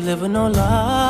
living our lives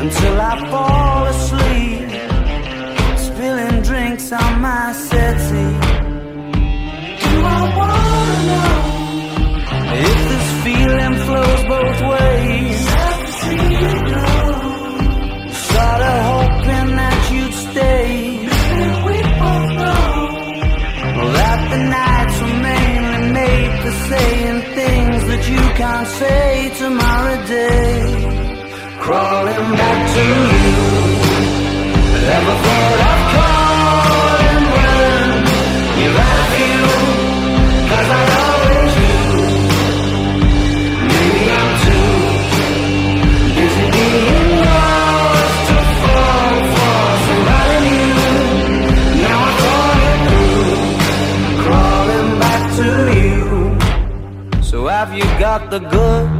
until I fall asleep, spilling drinks on my settee. Do I wanna know if this feeling flows both ways? Sort of hoping that you'd stay. We both know that the nights were mainly made for saying things that you can't say tomorrow day crawling back to you. Never thought I'd call and run. You love you, cause I always do. Maybe I'm too busy being lost to fall for somebody new. Now I'm falling through, crawling back to you. So have you got the good?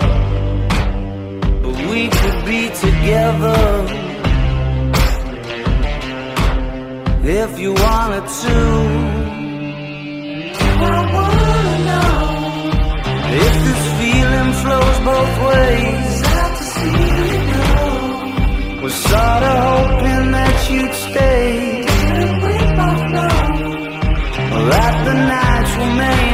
we could be together if you wanted to. I wanna know if this feeling flows both ways. To see you know. Was sorta hoping that you'd stay. That the nights were made?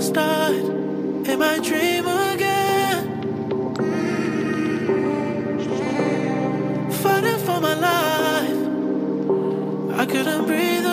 start in my dream again. Fighting for my life, I couldn't breathe.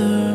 Each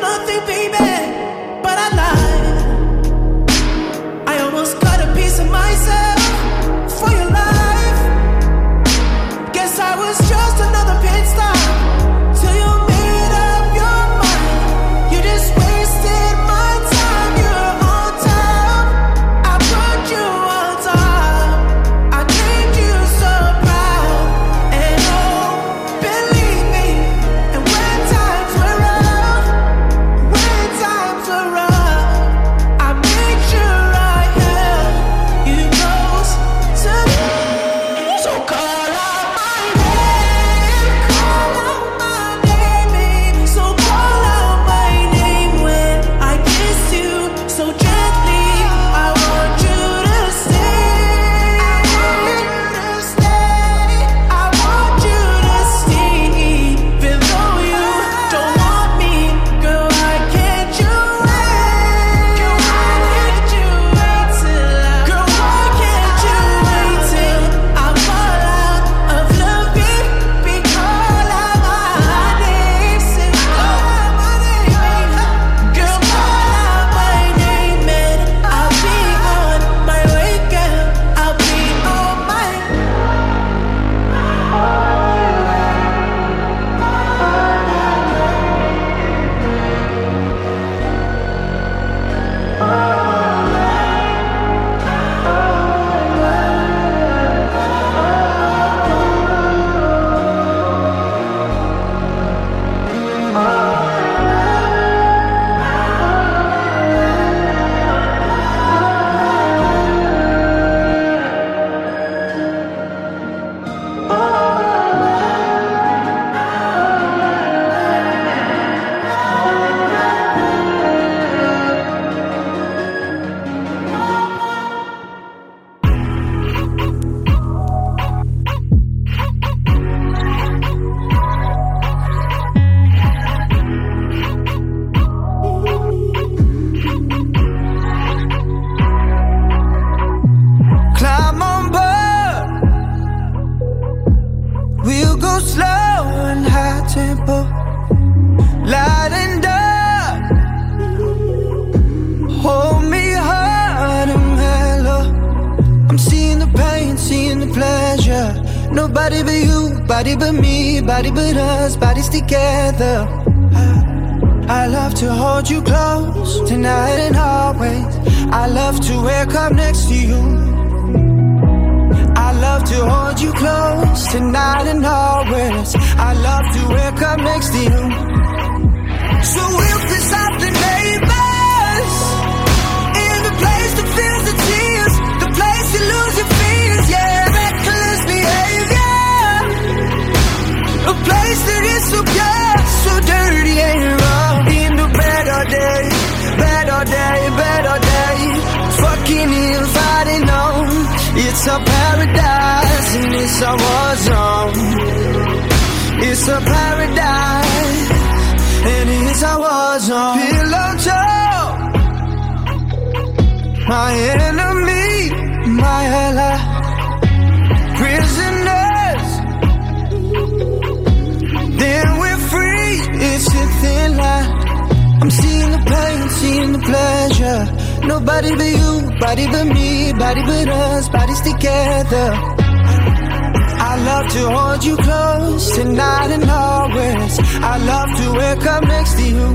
nothing, baby, but I lied. It's a paradise and it's a war zone. It's a paradise and it's a war zone. Pillow talk, my enemy, my ally. Prisoners, then we're free. It's a thin line. I'm seeing the pain, seeing the pleasure. Nobody but you, body but me, body but us, bodies together. I love to hold you close tonight and always. I love to wake up next to you.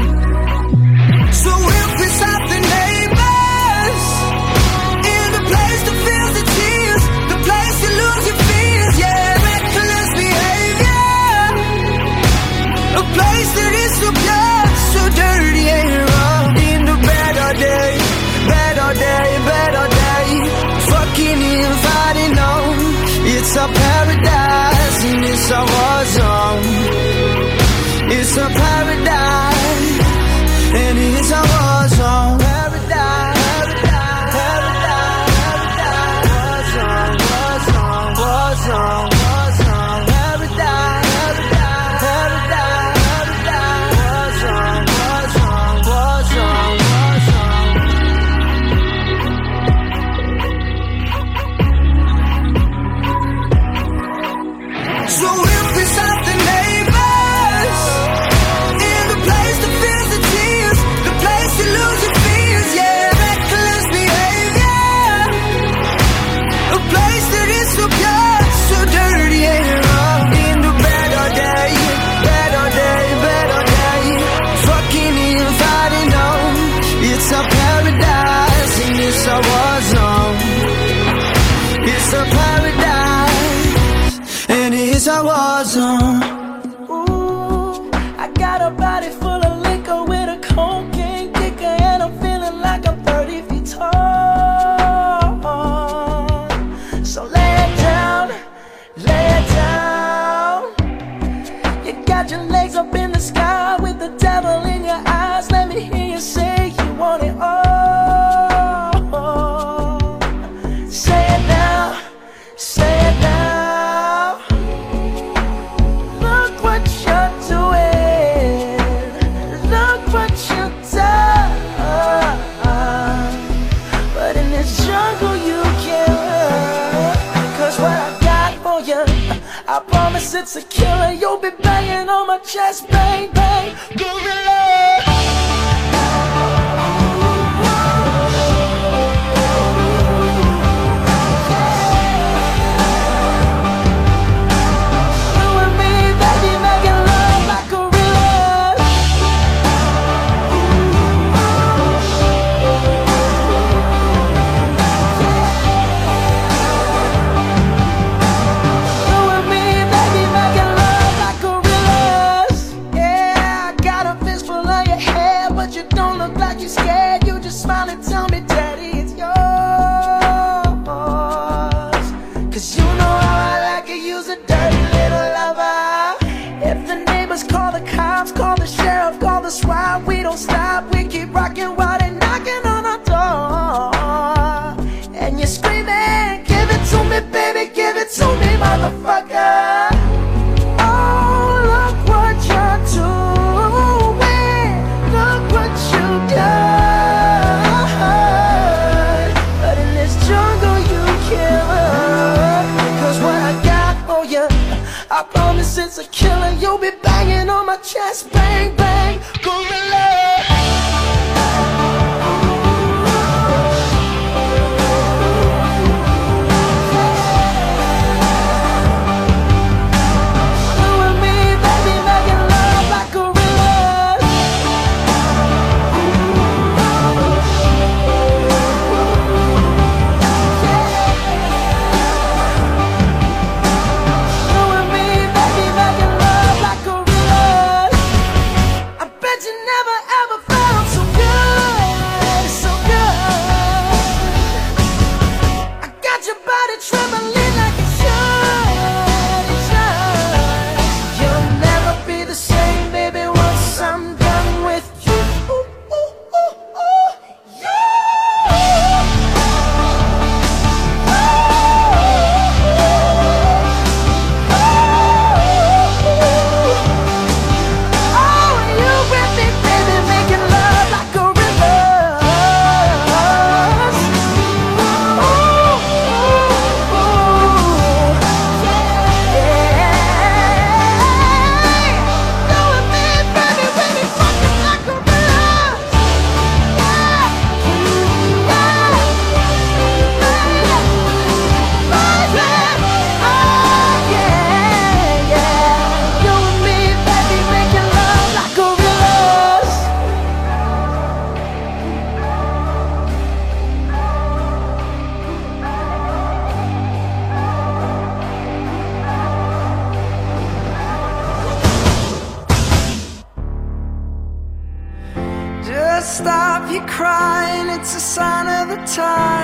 So we'll piss out the neighbors, in the place that feels the tears, the place you lose your fears, yeah, reckless behavior, a place that is so pure, so dirty and raw in the better days day, better day. Fucking inviting home. It's our paradise and it's our war zone. It's our paradise and it's our war zone. bang, bang, go round. But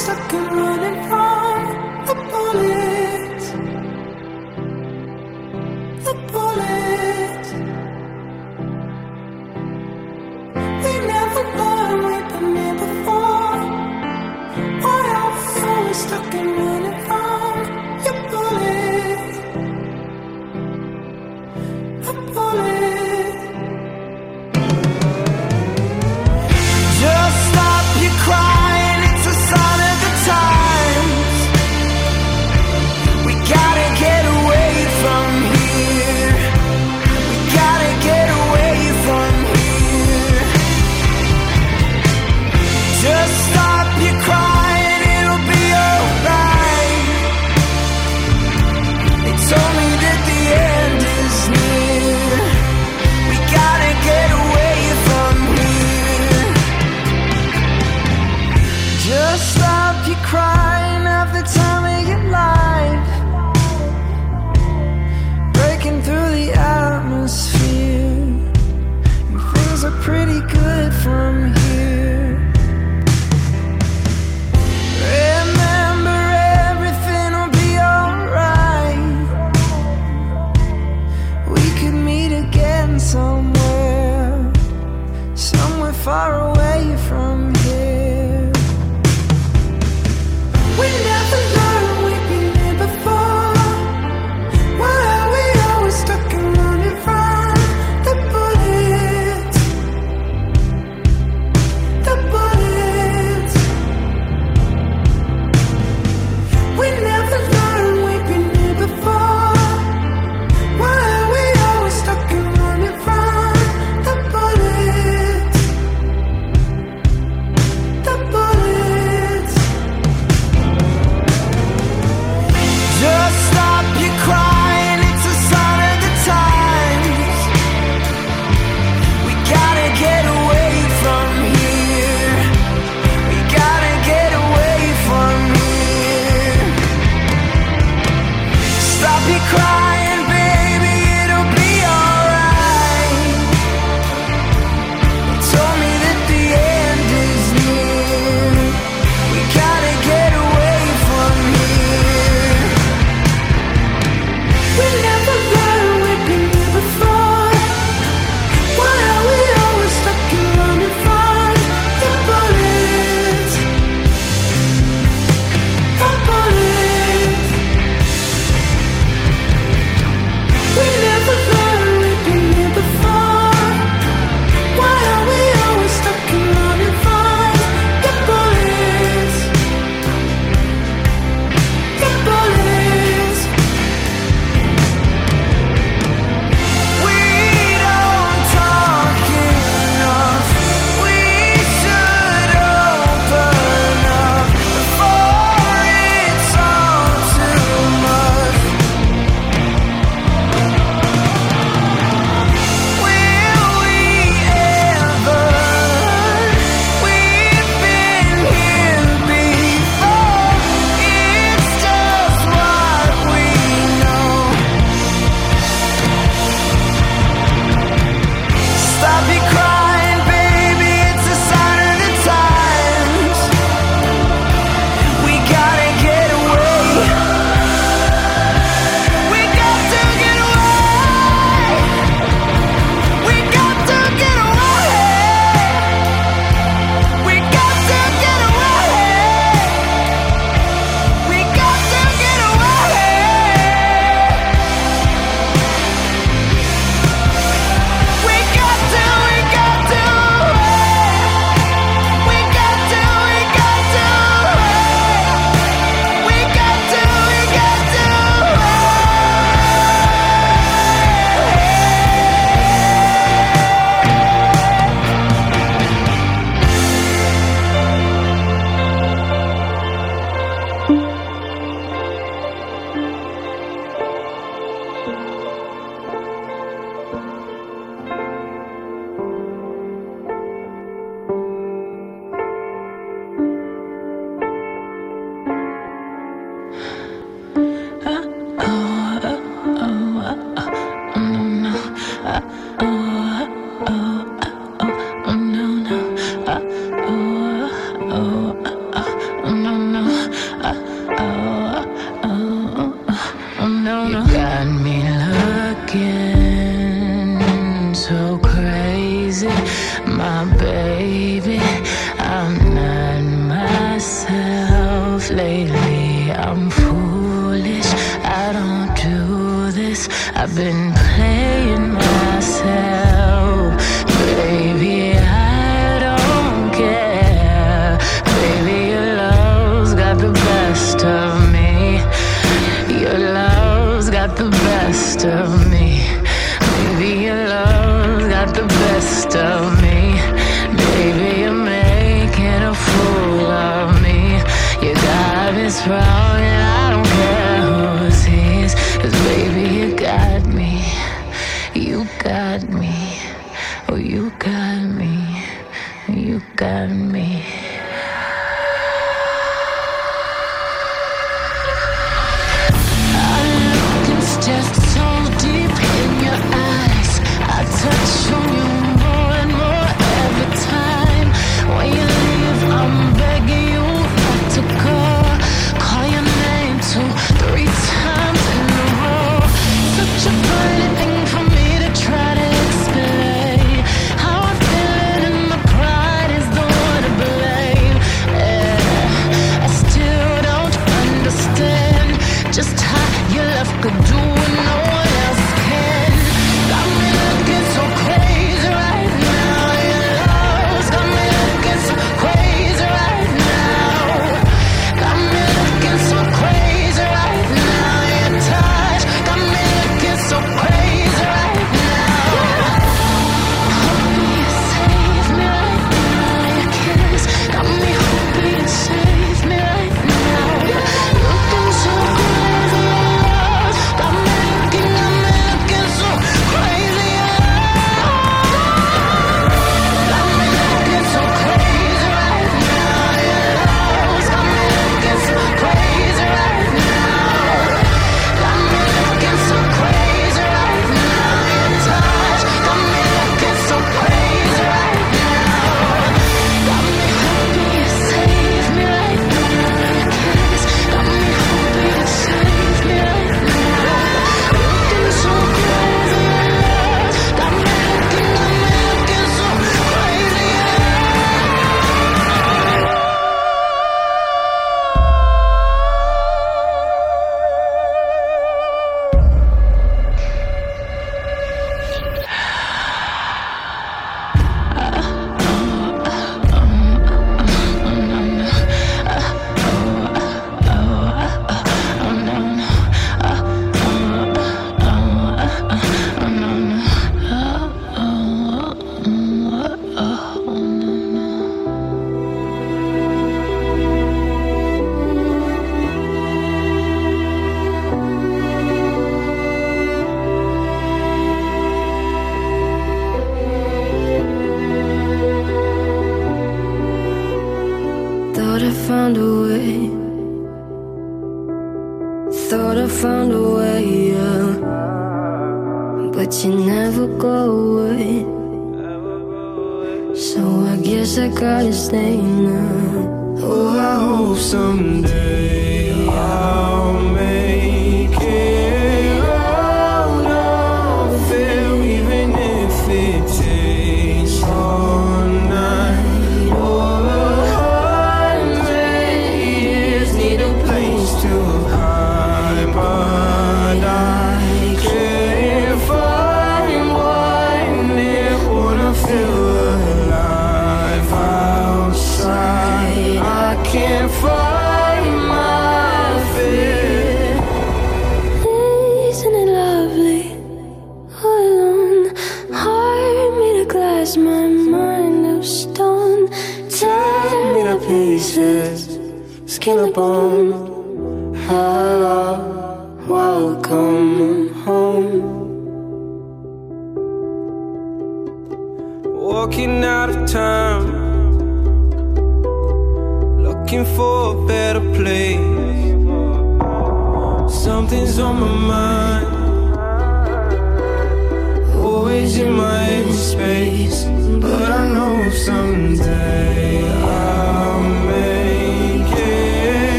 stuck and running from the bullet. The. We never we've been here before. Why are we always stuck in? keep crying every time.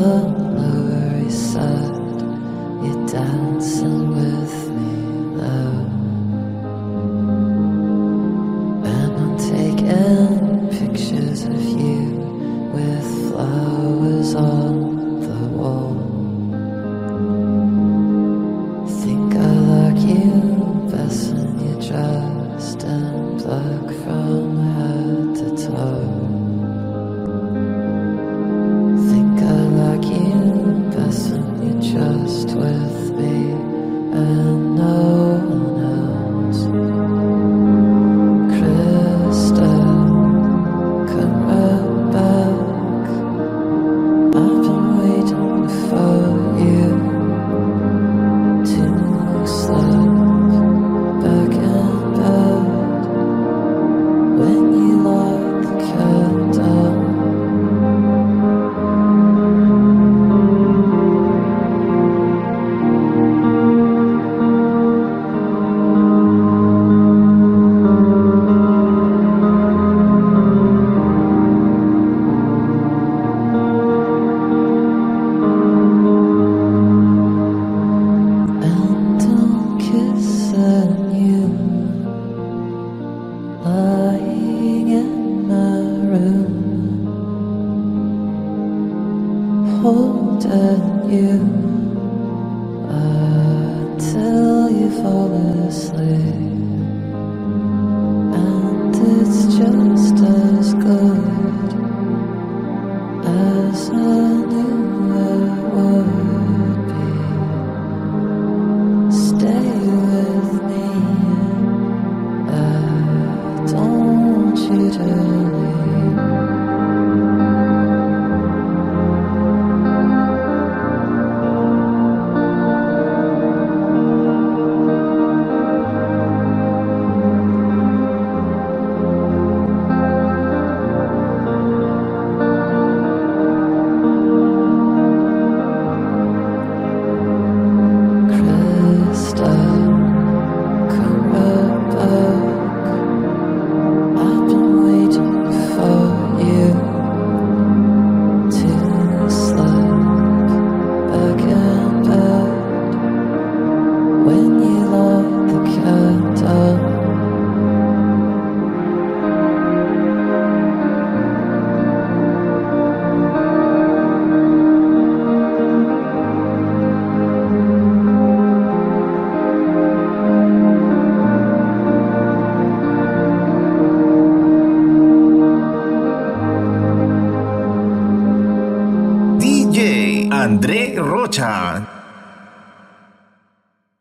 On fall asleep,